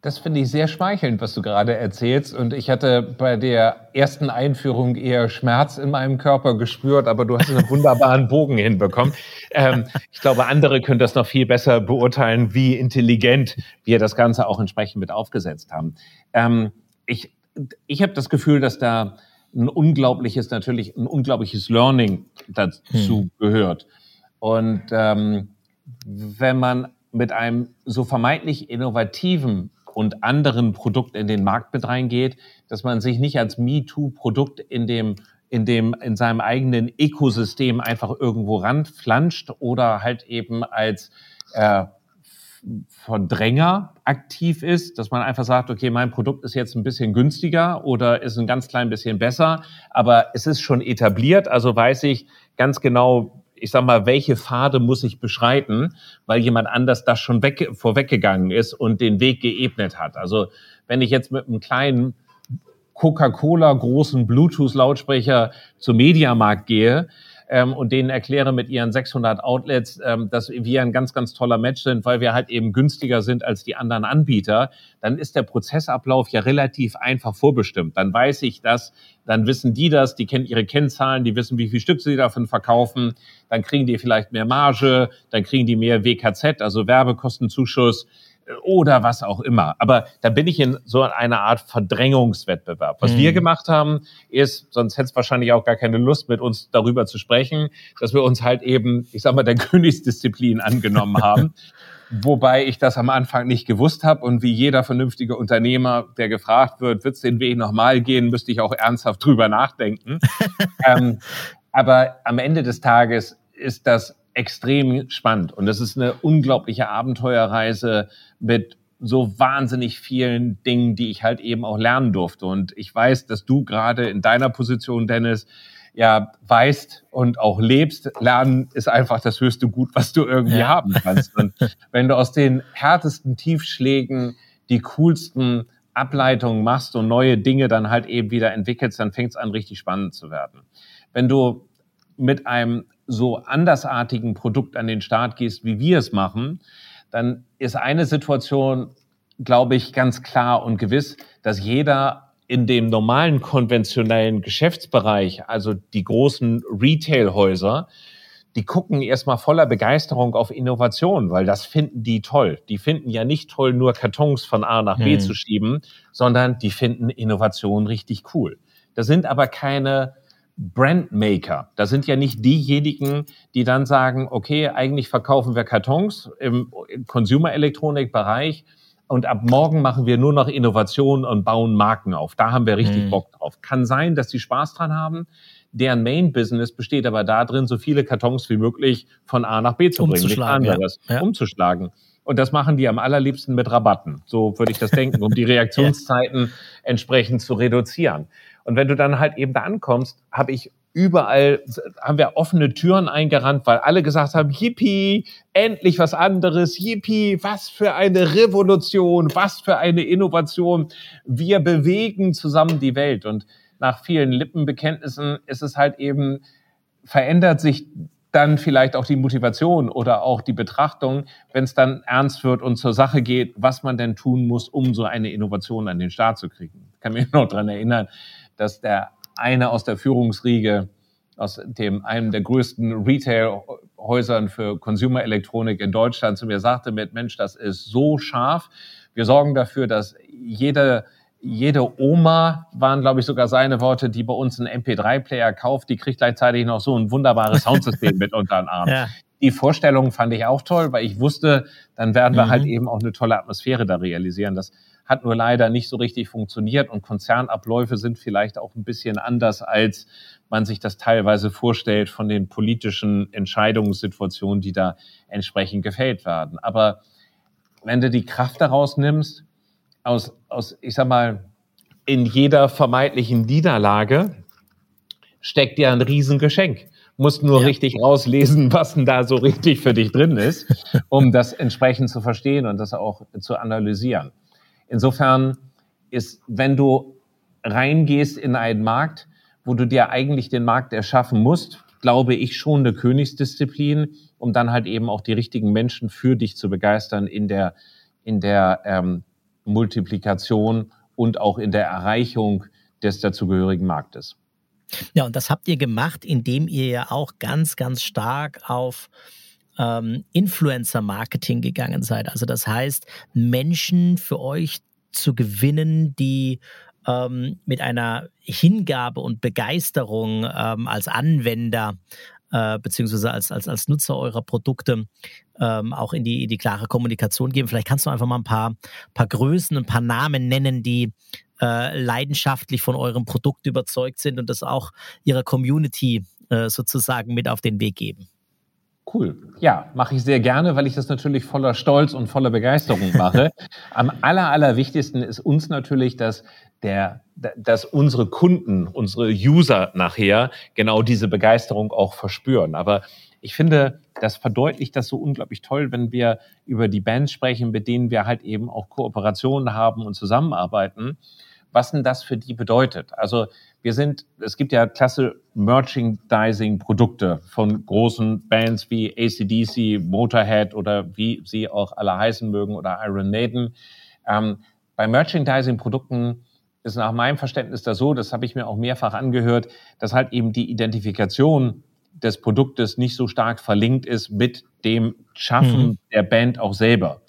S3: Das finde ich sehr schmeichelnd, was du gerade erzählst. Und ich hatte bei der ersten Einführung eher Schmerz in meinem Körper gespürt, aber du hast einen wunderbaren [laughs] Bogen hinbekommen. Ähm, ich glaube, andere können das noch viel besser beurteilen, wie intelligent wir das Ganze auch entsprechend mit aufgesetzt haben. Ähm, ich ich habe das Gefühl, dass da ein unglaubliches, natürlich ein unglaubliches Learning dazu hm. gehört. Und ähm, wenn man mit einem so vermeintlich innovativen und anderen Produkt in den Markt mit reingeht, dass man sich nicht als MeToo-Produkt in dem in dem in seinem eigenen Ökosystem einfach irgendwo ranflanscht oder halt eben als äh, Verdränger aktiv ist, dass man einfach sagt, okay, mein Produkt ist jetzt ein bisschen günstiger oder ist ein ganz klein bisschen besser, aber es ist schon etabliert, also weiß ich ganz genau, ich sag mal, welche Pfade muss ich beschreiten, weil jemand anders das schon weg, vorweggegangen ist und den Weg geebnet hat. Also wenn ich jetzt mit einem kleinen Coca-Cola großen Bluetooth-Lautsprecher zum Mediamarkt gehe, ähm, und denen erkläre mit ihren 600 Outlets, ähm, dass wir ein ganz, ganz toller Match sind, weil wir halt eben günstiger sind als die anderen Anbieter, dann ist der Prozessablauf ja relativ einfach vorbestimmt. Dann weiß ich das, dann wissen die das, die kennen ihre Kennzahlen, die wissen, wie viel Stück sie davon verkaufen, dann kriegen die vielleicht mehr Marge, dann kriegen die mehr WKZ, also Werbekostenzuschuss oder was auch immer. Aber da bin ich in so einer Art Verdrängungswettbewerb. Was mhm. wir gemacht haben, ist, sonst hätte es wahrscheinlich auch gar keine Lust, mit uns darüber zu sprechen, dass wir uns halt eben, ich sag mal, der [laughs] Königsdisziplin angenommen haben. [laughs] Wobei ich das am Anfang nicht gewusst habe und wie jeder vernünftige Unternehmer, der gefragt wird, wird es den Weg nochmal gehen, müsste ich auch ernsthaft drüber nachdenken. [laughs] ähm, aber am Ende des Tages ist das extrem spannend und das ist eine unglaubliche Abenteuerreise mit so wahnsinnig vielen Dingen, die ich halt eben auch lernen durfte. Und ich weiß, dass du gerade in deiner Position, Dennis, ja weißt und auch lebst, lernen ist einfach das höchste Gut, was du irgendwie ja. haben kannst. Und wenn du aus den härtesten Tiefschlägen die coolsten Ableitungen machst und neue Dinge dann halt eben wieder entwickelst, dann fängt es an, richtig spannend zu werden. Wenn du mit einem so andersartigen Produkt an den Start gehst, wie wir es machen, dann ist eine Situation, glaube ich, ganz klar und gewiss, dass jeder in dem normalen konventionellen Geschäftsbereich, also die großen Retailhäuser, die gucken erstmal voller Begeisterung auf Innovation, weil das finden die toll. Die finden ja nicht toll, nur Kartons von A nach B hm. zu schieben, sondern die finden Innovation richtig cool. Das sind aber keine Brandmaker. Das sind ja nicht diejenigen, die dann sagen, okay, eigentlich verkaufen wir Kartons im Consumer Electronic Bereich und ab morgen machen wir nur noch Innovationen und bauen Marken auf. Da haben wir richtig mhm. Bock drauf. Kann sein, dass die Spaß dran haben. Deren Main-Business besteht aber darin, so viele Kartons wie möglich von A nach B zu bringen, nicht anderes, ja. Ja. umzuschlagen. Und das machen die am allerliebsten mit Rabatten. So würde ich das denken, um die [laughs] Reaktionszeiten entsprechend zu reduzieren. Und wenn du dann halt eben da ankommst, habe ich überall haben wir offene Türen eingerannt, weil alle gesagt haben, yippie, endlich was anderes, yippie, was für eine Revolution, was für eine Innovation. Wir bewegen zusammen die Welt. Und nach vielen Lippenbekenntnissen ist es halt eben, verändert sich dann vielleicht auch die Motivation oder auch die Betrachtung, wenn es dann ernst wird und zur Sache geht, was man denn tun muss, um so eine Innovation an den Start zu kriegen. Ich kann mich [laughs] noch dran erinnern, dass der eine aus der Führungsriege, aus dem einem der größten Retail-Häusern für Consumer-Elektronik in Deutschland zu mir sagte, mit Mensch, das ist so scharf. Wir sorgen dafür, dass jede jede Oma, waren glaube ich sogar seine Worte, die bei uns einen MP3-Player kauft, die kriegt gleichzeitig noch so ein wunderbares Soundsystem [laughs] mit unter den Arm. Ja. Die Vorstellung fand ich auch toll, weil ich wusste, dann werden wir halt mhm. halt eben auch eine tolle Atmosphäre da realisieren. Das hat nur leider nicht so richtig funktioniert und Konzernabläufe sind vielleicht auch ein bisschen anders, als man sich das teilweise vorstellt von den politischen Entscheidungssituationen, die da entsprechend gefällt werden. Aber wenn du die Kraft daraus nimmst, aus, aus, ich sag mal, in jeder vermeintlichen Niederlage steckt ja ein Riesengeschenk. Musst nur ja. richtig rauslesen, was denn da so richtig für dich drin ist, um das entsprechend zu verstehen und das auch zu analysieren. Insofern ist, wenn du reingehst in einen Markt, wo du dir eigentlich den Markt erschaffen musst, glaube ich schon eine Königsdisziplin, um dann halt eben auch die richtigen Menschen für dich zu begeistern in der, in der ähm, Multiplikation und auch in der Erreichung des dazugehörigen Marktes.
S2: Ja, und das habt ihr gemacht, indem ihr ja auch ganz, ganz stark auf ähm, Influencer-Marketing gegangen seid. Also das heißt, Menschen für euch zu gewinnen, die ähm, mit einer Hingabe und Begeisterung ähm, als Anwender äh, beziehungsweise als, als, als Nutzer eurer Produkte ähm, auch in die, in die klare Kommunikation geben. Vielleicht kannst du einfach mal ein paar, paar Größen, ein paar Namen nennen, die äh, leidenschaftlich von eurem Produkt überzeugt sind und das auch ihrer Community äh, sozusagen mit auf den Weg geben.
S3: Cool. Ja, mache ich sehr gerne, weil ich das natürlich voller Stolz und voller Begeisterung mache. [laughs] Am aller, allerwichtigsten ist uns natürlich, dass der, dass unsere Kunden, unsere User nachher genau diese Begeisterung auch verspüren. Aber ich finde, das verdeutlicht das so unglaublich toll, wenn wir über die Bands sprechen, mit denen wir halt eben auch Kooperationen haben und zusammenarbeiten was denn das für die bedeutet. Also wir sind, es gibt ja klasse Merchandising-Produkte von großen Bands wie ACDC, Motorhead oder wie sie auch alle heißen mögen oder Iron Maiden. Ähm, bei Merchandising-Produkten ist nach meinem Verständnis da so, das habe ich mir auch mehrfach angehört, dass halt eben die Identifikation des Produktes nicht so stark verlinkt ist mit dem Schaffen mhm. der Band auch selber.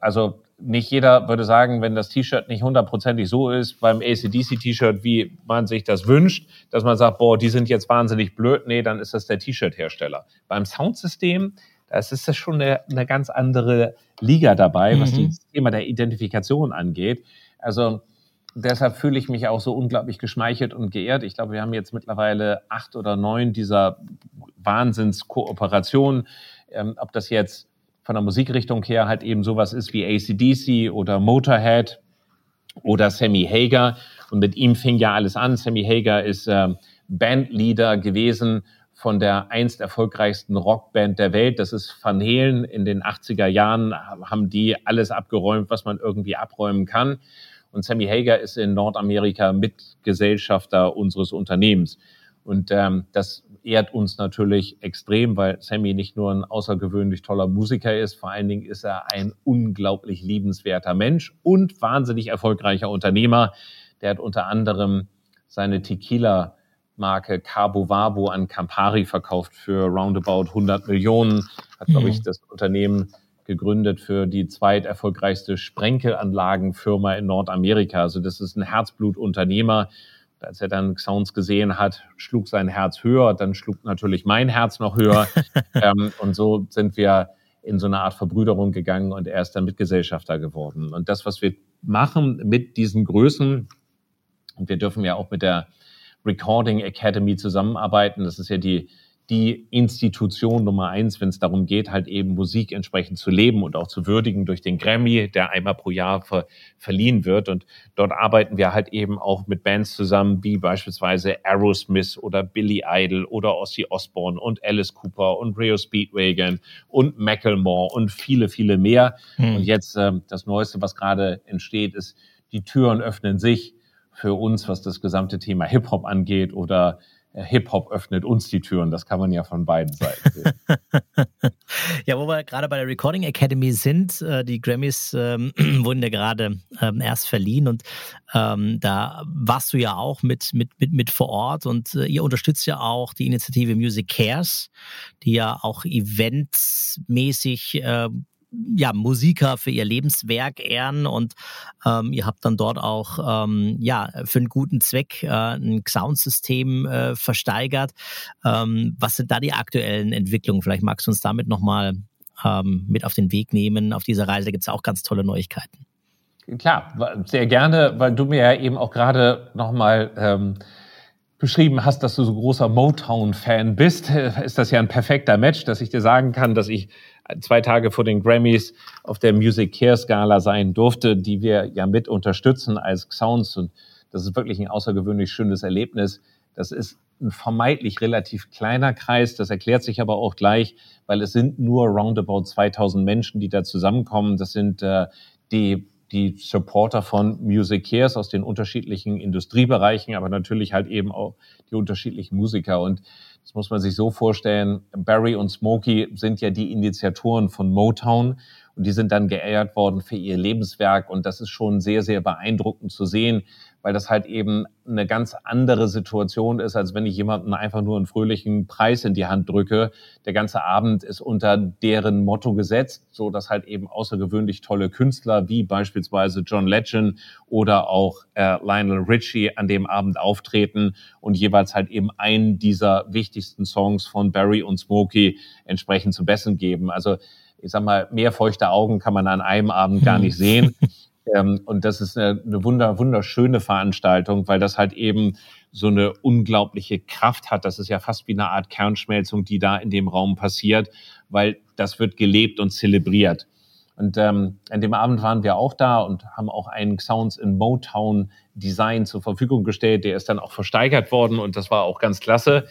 S3: Also nicht jeder würde sagen, wenn das T-Shirt nicht hundertprozentig so ist beim ACDC-T-Shirt, wie man sich das wünscht, dass man sagt, boah, die sind jetzt wahnsinnig blöd. Nee, dann ist das der T-Shirt-Hersteller. Beim Soundsystem, da ist das schon eine, eine ganz andere Liga dabei, mhm. was das Thema der Identifikation angeht. Also deshalb fühle ich mich auch so unglaublich geschmeichelt und geehrt. Ich glaube, wir haben jetzt mittlerweile acht oder neun dieser Wahnsinnskooperationen. Ähm, ob das jetzt von der Musikrichtung her halt eben sowas ist wie ACDC oder Motorhead oder Sammy Hager. Und mit ihm fing ja alles an. Sammy Hager ist äh, Bandleader gewesen von der einst erfolgreichsten Rockband der Welt. Das ist Van Halen. In den 80er Jahren haben die alles abgeräumt, was man irgendwie abräumen kann. Und Sammy Hager ist in Nordamerika Mitgesellschafter unseres Unternehmens. Und ähm, das ehrt uns natürlich extrem, weil Sammy nicht nur ein außergewöhnlich toller Musiker ist, vor allen Dingen ist er ein unglaublich liebenswerter Mensch und wahnsinnig erfolgreicher Unternehmer. Der hat unter anderem seine Tequila-Marke Cabo Wabo an Campari verkauft für roundabout 100 Millionen. Hat, glaube ich, mhm. das Unternehmen gegründet für die zweiterfolgreichste Sprenkelanlagenfirma in Nordamerika. Also das ist ein Herzblutunternehmer. Als er dann Sounds gesehen hat, schlug sein Herz höher, dann schlug natürlich mein Herz noch höher. [laughs] ähm, und so sind wir in so eine Art Verbrüderung gegangen und er ist dann Mitgesellschafter geworden. Und das, was wir machen mit diesen Größen, und wir dürfen ja auch mit der Recording Academy zusammenarbeiten, das ist ja die die Institution Nummer eins, wenn es darum geht, halt eben Musik entsprechend zu leben und auch zu würdigen durch den Grammy, der einmal pro Jahr ver verliehen wird. Und dort arbeiten wir halt eben auch mit Bands zusammen, wie beispielsweise Aerosmith oder Billy Idol oder Ozzy Osbourne und Alice Cooper und Rio Speedwagon und Macklemore und viele, viele mehr. Hm. Und jetzt äh, das Neueste, was gerade entsteht, ist, die Türen öffnen sich für uns, was das gesamte Thema Hip-Hop angeht oder Hip-Hop öffnet uns die Türen. Das kann man ja von beiden Seiten sehen. [laughs]
S2: ja, wo wir gerade bei der Recording Academy sind, äh, die Grammys ähm, [clears throat] wurden ja gerade ähm, erst verliehen und ähm, da warst du ja auch mit, mit, mit, mit vor Ort und äh, ihr unterstützt ja auch die Initiative Music Cares, die ja auch eventsmäßig äh, ja, Musiker für ihr Lebenswerk ehren und ähm, ihr habt dann dort auch ähm, ja, für einen guten Zweck äh, ein Soundsystem äh, versteigert. Ähm, was sind da die aktuellen Entwicklungen? Vielleicht magst du uns damit nochmal ähm, mit auf den Weg nehmen. Auf dieser Reise gibt es auch ganz tolle Neuigkeiten.
S3: Klar, sehr gerne, weil du mir ja eben auch gerade nochmal ähm, beschrieben hast, dass du so großer Motown-Fan bist, [laughs] ist das ja ein perfekter Match, dass ich dir sagen kann, dass ich zwei Tage vor den Grammys auf der Music Care Skala sein durfte, die wir ja mit unterstützen als Sounds. Und das ist wirklich ein außergewöhnlich schönes Erlebnis. Das ist ein vermeintlich relativ kleiner Kreis. Das erklärt sich aber auch gleich, weil es sind nur roundabout 2000 Menschen, die da zusammenkommen. Das sind äh, die die Supporter von Music Cares aus den unterschiedlichen Industriebereichen, aber natürlich halt eben auch die unterschiedlichen Musiker. Und das muss man sich so vorstellen. Barry und Smokey sind ja die Initiatoren von Motown und die sind dann geehrt worden für ihr Lebenswerk. Und das ist schon sehr, sehr beeindruckend zu sehen, weil das halt eben eine ganz andere Situation ist, als wenn ich jemanden einfach nur einen fröhlichen Preis in die Hand drücke. Der ganze Abend ist unter deren Motto gesetzt, so dass halt eben außergewöhnlich tolle Künstler wie beispielsweise John Legend oder auch äh, Lionel Richie an dem Abend auftreten und jeweils halt eben einen dieser wichtigsten Songs von Barry und Smokey entsprechend zu Besten geben. Also ich sag mal, mehr feuchte Augen kann man an einem Abend gar nicht sehen. [laughs] Ähm, und das ist eine, eine wunder, wunderschöne Veranstaltung, weil das halt eben so eine unglaubliche Kraft hat. Das ist ja fast wie eine Art Kernschmelzung, die da in dem Raum passiert, weil das wird gelebt und zelebriert. Und ähm, an dem Abend waren wir auch da und haben auch einen Sounds in Motown Design zur Verfügung gestellt. Der ist dann auch versteigert worden und das war auch ganz klasse.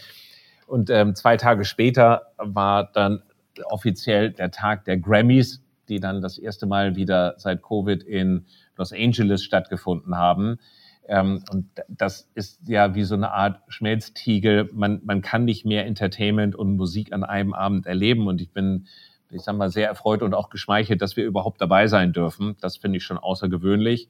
S3: Und ähm, zwei Tage später war dann offiziell der Tag der Grammys die dann das erste Mal wieder seit Covid in Los Angeles stattgefunden haben. Ähm, und das ist ja wie so eine Art Schmelztiegel. Man, man kann nicht mehr Entertainment und Musik an einem Abend erleben. Und ich bin, ich sag mal, sehr erfreut und auch geschmeichelt, dass wir überhaupt dabei sein dürfen. Das finde ich schon außergewöhnlich.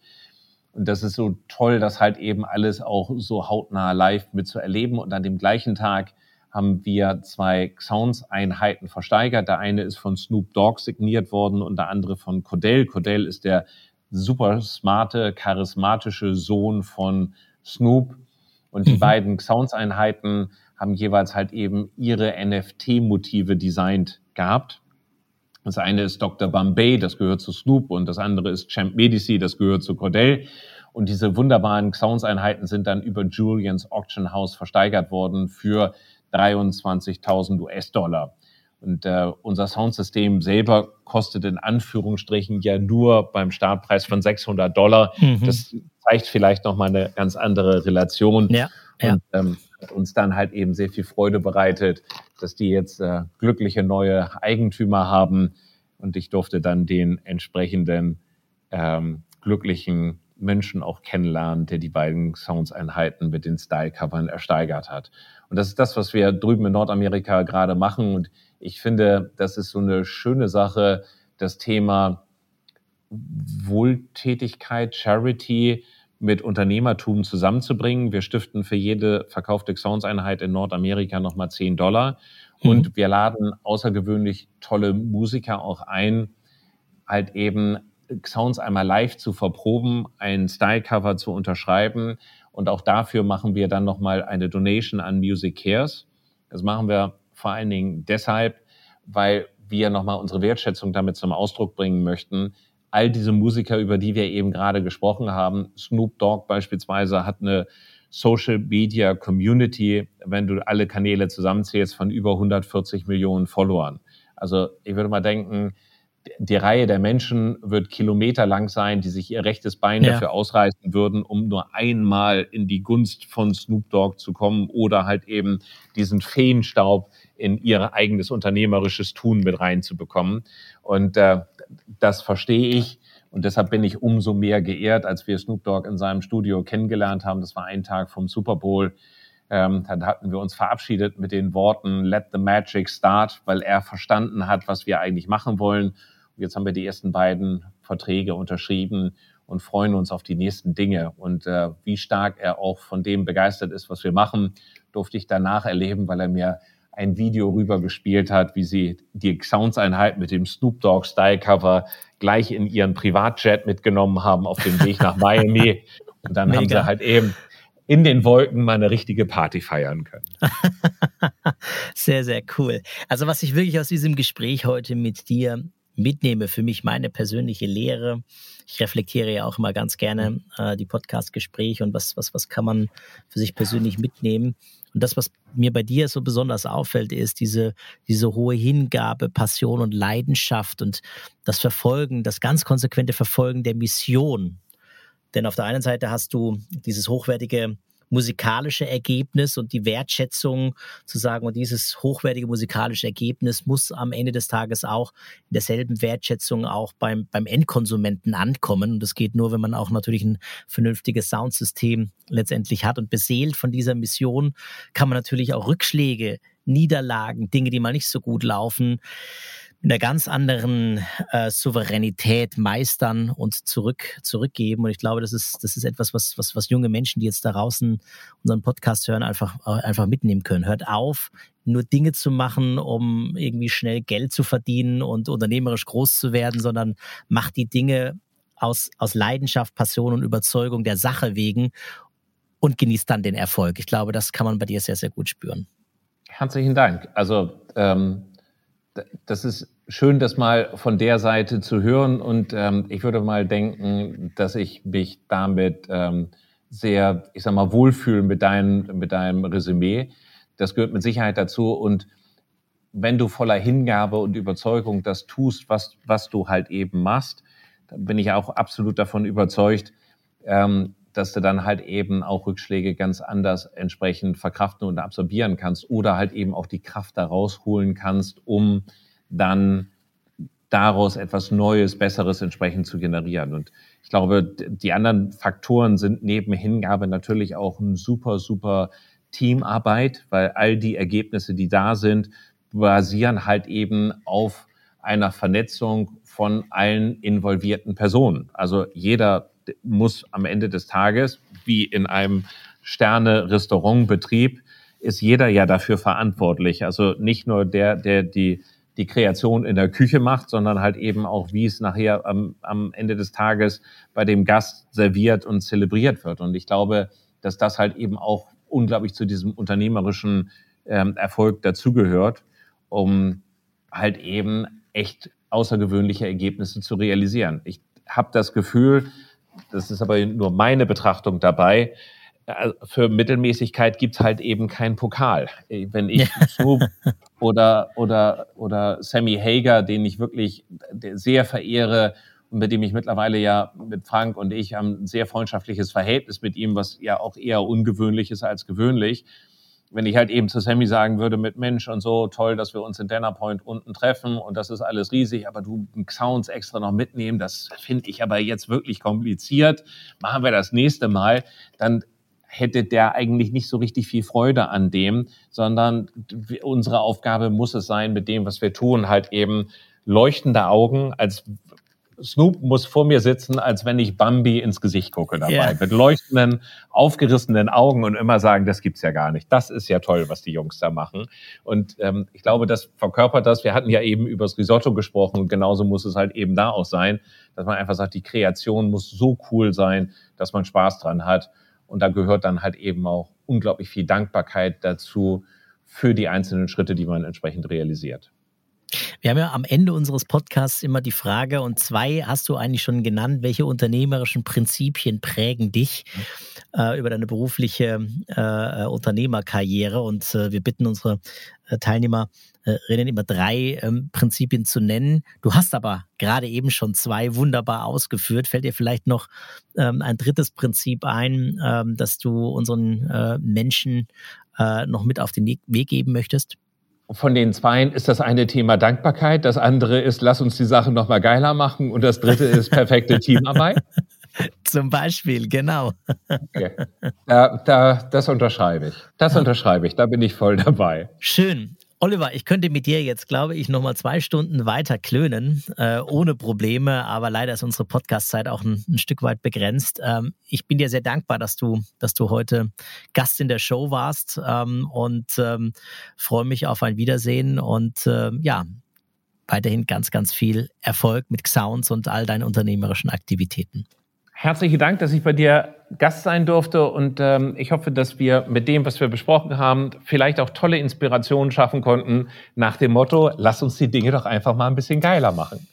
S3: Und das ist so toll, das halt eben alles auch so hautnah live mitzuerleben. Und an dem gleichen Tag haben wir zwei Sounds-Einheiten versteigert. Der eine ist von Snoop Dogg signiert worden und der andere von Cordell. Cordell ist der super smarte, charismatische Sohn von Snoop. Und die mhm. beiden Sounds-Einheiten haben jeweils halt eben ihre NFT-Motive designt gehabt. Das eine ist Dr. Bombay, das gehört zu Snoop, und das andere ist Champ Medici, das gehört zu Cordell. Und diese wunderbaren Sounds-Einheiten sind dann über Julians Auction House versteigert worden für 23.000 US-Dollar. Und äh, unser Soundsystem selber kostet in Anführungsstrichen ja nur beim Startpreis von 600 Dollar. Mhm. Das zeigt vielleicht nochmal eine ganz andere Relation. Ja, ja. Und ähm, hat uns dann halt eben sehr viel Freude bereitet, dass die jetzt äh, glückliche neue Eigentümer haben. Und ich durfte dann den entsprechenden ähm, glücklichen Menschen auch kennenlernen, der die beiden Soundseinheiten mit den Style-Covern ersteigert hat. Und das ist das, was wir drüben in Nordamerika gerade machen. Und ich finde, das ist so eine schöne Sache, das Thema Wohltätigkeit, Charity mit Unternehmertum zusammenzubringen. Wir stiften für jede verkaufte Soundseinheit in Nordamerika nochmal 10 Dollar. Mhm. Und wir laden außergewöhnlich tolle Musiker auch ein, halt eben Sounds einmal live zu verproben, ein Style-Cover zu unterschreiben. Und auch dafür machen wir dann nochmal eine Donation an Music Cares. Das machen wir vor allen Dingen deshalb, weil wir nochmal unsere Wertschätzung damit zum Ausdruck bringen möchten. All diese Musiker, über die wir eben gerade gesprochen haben, Snoop Dogg beispielsweise hat eine Social Media Community, wenn du alle Kanäle zusammenzählst, von über 140 Millionen Followern. Also ich würde mal denken, die Reihe der Menschen wird kilometerlang sein, die sich ihr rechtes Bein ja. dafür ausreißen würden, um nur einmal in die Gunst von Snoop Dogg zu kommen oder halt eben diesen Feenstaub in ihr eigenes unternehmerisches Tun mit reinzubekommen. Und äh, das verstehe ich. Und deshalb bin ich umso mehr geehrt, als wir Snoop Dogg in seinem Studio kennengelernt haben. Das war ein Tag vom Super Bowl. Ähm, dann hatten wir uns verabschiedet mit den Worten Let the Magic Start, weil er verstanden hat, was wir eigentlich machen wollen Jetzt haben wir die ersten beiden Verträge unterschrieben und freuen uns auf die nächsten Dinge. Und äh, wie stark er auch von dem begeistert ist, was wir machen, durfte ich danach erleben, weil er mir ein Video rübergespielt hat, wie sie die Soundseinheit mit dem Snoop Dogg Style Cover gleich in ihren Privatjet mitgenommen haben auf dem Weg nach Miami. Und dann Mega. haben sie halt eben in den Wolken mal eine richtige Party feiern können. [laughs]
S2: sehr, sehr cool. Also was ich wirklich aus diesem Gespräch heute mit dir mitnehme für mich meine persönliche Lehre. Ich reflektiere ja auch immer ganz gerne äh, die Podcast-Gespräche und was, was, was kann man für sich persönlich mitnehmen. Und das, was mir bei dir so besonders auffällt, ist diese, diese hohe Hingabe, Passion und Leidenschaft und das Verfolgen, das ganz konsequente Verfolgen der Mission. Denn auf der einen Seite hast du dieses hochwertige musikalische Ergebnis und die Wertschätzung zu sagen, und dieses hochwertige musikalische Ergebnis muss am Ende des Tages auch in derselben Wertschätzung auch beim, beim Endkonsumenten ankommen. Und das geht nur, wenn man auch natürlich ein vernünftiges Soundsystem letztendlich hat. Und beseelt von dieser Mission kann man natürlich auch Rückschläge, Niederlagen, Dinge, die mal nicht so gut laufen, in einer ganz anderen äh, Souveränität meistern und zurück, zurückgeben. Und ich glaube, das ist, das ist etwas, was, was, was junge Menschen, die jetzt da draußen unseren Podcast hören, einfach, äh, einfach mitnehmen können. Hört auf, nur Dinge zu machen, um irgendwie schnell Geld zu verdienen und unternehmerisch groß zu werden, sondern macht die Dinge aus, aus Leidenschaft, Passion und Überzeugung der Sache wegen und genießt dann den Erfolg. Ich glaube, das kann man bei dir sehr, sehr gut spüren.
S3: Herzlichen Dank. Also ähm, das ist schön, das mal von der Seite zu hören. Und ähm, ich würde mal denken, dass ich mich damit ähm, sehr, ich sag mal, wohlfühle mit, dein, mit deinem Resümee. Das gehört mit Sicherheit dazu. Und wenn du voller Hingabe und Überzeugung das tust, was, was du halt eben machst, dann bin ich auch absolut davon überzeugt, ähm, dass du dann halt eben auch Rückschläge ganz anders entsprechend verkraften und absorbieren kannst oder halt eben auch die Kraft da rausholen kannst, um dann daraus etwas Neues, Besseres entsprechend zu generieren. Und ich glaube, die anderen Faktoren sind neben Hingabe natürlich auch ein super, super Teamarbeit, weil all die Ergebnisse, die da sind, basieren halt eben auf einer Vernetzung von allen involvierten Personen. Also jeder muss am Ende des Tages, wie in einem Sterne-Restaurantbetrieb, ist jeder ja dafür verantwortlich. Also nicht nur der, der die die Kreation in der Küche macht, sondern halt eben auch, wie es nachher am, am Ende des Tages bei dem Gast serviert und zelebriert wird. Und ich glaube, dass das halt eben auch unglaublich zu diesem unternehmerischen ähm, Erfolg dazugehört, um halt eben echt außergewöhnliche Ergebnisse zu realisieren. Ich habe das Gefühl, das ist aber nur meine Betrachtung dabei, für Mittelmäßigkeit gibt's halt eben keinen Pokal. Wenn ich Snoop oder, oder, oder Sammy Hager, den ich wirklich sehr verehre, und mit dem ich mittlerweile ja mit Frank und ich haben ein sehr freundschaftliches Verhältnis mit ihm, was ja auch eher ungewöhnlich ist als gewöhnlich. Wenn ich halt eben zu Sammy sagen würde, mit Mensch und so, toll, dass wir uns in Dinner Point unten treffen und das ist alles riesig, aber du Sounds extra noch mitnehmen, das finde ich aber jetzt wirklich kompliziert. Machen wir das nächste Mal, dann hätte der eigentlich nicht so richtig viel Freude an dem, sondern unsere Aufgabe muss es sein, mit dem, was wir tun, halt eben leuchtende Augen, als Snoop muss vor mir sitzen, als wenn ich Bambi ins Gesicht gucke dabei, yeah. mit leuchtenden, aufgerissenen Augen und immer sagen, das gibt's ja gar nicht. Das ist ja toll, was die Jungs da machen. Und ähm, ich glaube, das verkörpert das. Wir hatten ja eben über das Risotto gesprochen und genauso muss es halt eben da auch sein, dass man einfach sagt, die Kreation muss so cool sein, dass man Spaß dran hat. Und da gehört dann halt eben auch unglaublich viel Dankbarkeit dazu für die einzelnen Schritte, die man entsprechend realisiert.
S2: Wir haben ja am Ende unseres Podcasts immer die Frage, und zwei hast du eigentlich schon genannt, welche unternehmerischen Prinzipien prägen dich äh, über deine berufliche äh, Unternehmerkarriere? Und äh, wir bitten unsere äh, Teilnehmer, äh, immer drei ähm, Prinzipien zu nennen. Du hast aber gerade eben schon zwei wunderbar ausgeführt. Fällt dir vielleicht noch ähm, ein drittes Prinzip ein, ähm, das du unseren äh, Menschen noch mit auf den Weg geben möchtest?
S3: Von den zweien ist das eine Thema Dankbarkeit, das andere ist, lass uns die Sache noch mal geiler machen und das dritte ist perfekte [laughs] Teamarbeit.
S2: Zum Beispiel, genau.
S3: Okay. Da, da, das unterschreibe ich. Das unterschreibe ich. Da bin ich voll dabei.
S2: Schön. Oliver, ich könnte mit dir jetzt, glaube ich, nochmal zwei Stunden weiter klönen, äh, ohne Probleme, aber leider ist unsere Podcast-Zeit auch ein, ein, Stück weit begrenzt. Ähm, ich bin dir sehr dankbar, dass du, dass du heute Gast in der Show warst ähm, und ähm, freue mich auf ein Wiedersehen und äh, ja, weiterhin ganz, ganz viel Erfolg mit Sounds und all deinen unternehmerischen Aktivitäten.
S3: Herzlichen Dank, dass ich bei dir Gast sein durfte und ähm, ich hoffe, dass wir mit dem, was wir besprochen haben, vielleicht auch tolle Inspirationen schaffen konnten nach dem Motto, lass uns die Dinge doch einfach mal ein bisschen geiler machen.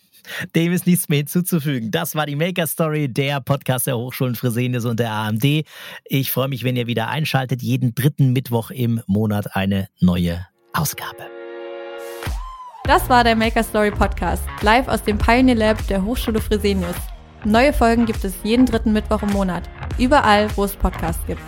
S2: Dem ist nichts mehr hinzuzufügen. Das war die Maker Story, der Podcast der Hochschulen Fresenius und der AMD. Ich freue mich, wenn ihr wieder einschaltet. Jeden dritten Mittwoch im Monat eine neue Ausgabe.
S1: Das war der Maker Story Podcast, live aus dem Pioneer Lab der Hochschule Fresenius. Neue Folgen gibt es jeden dritten Mittwoch im Monat, überall, wo es Podcasts gibt.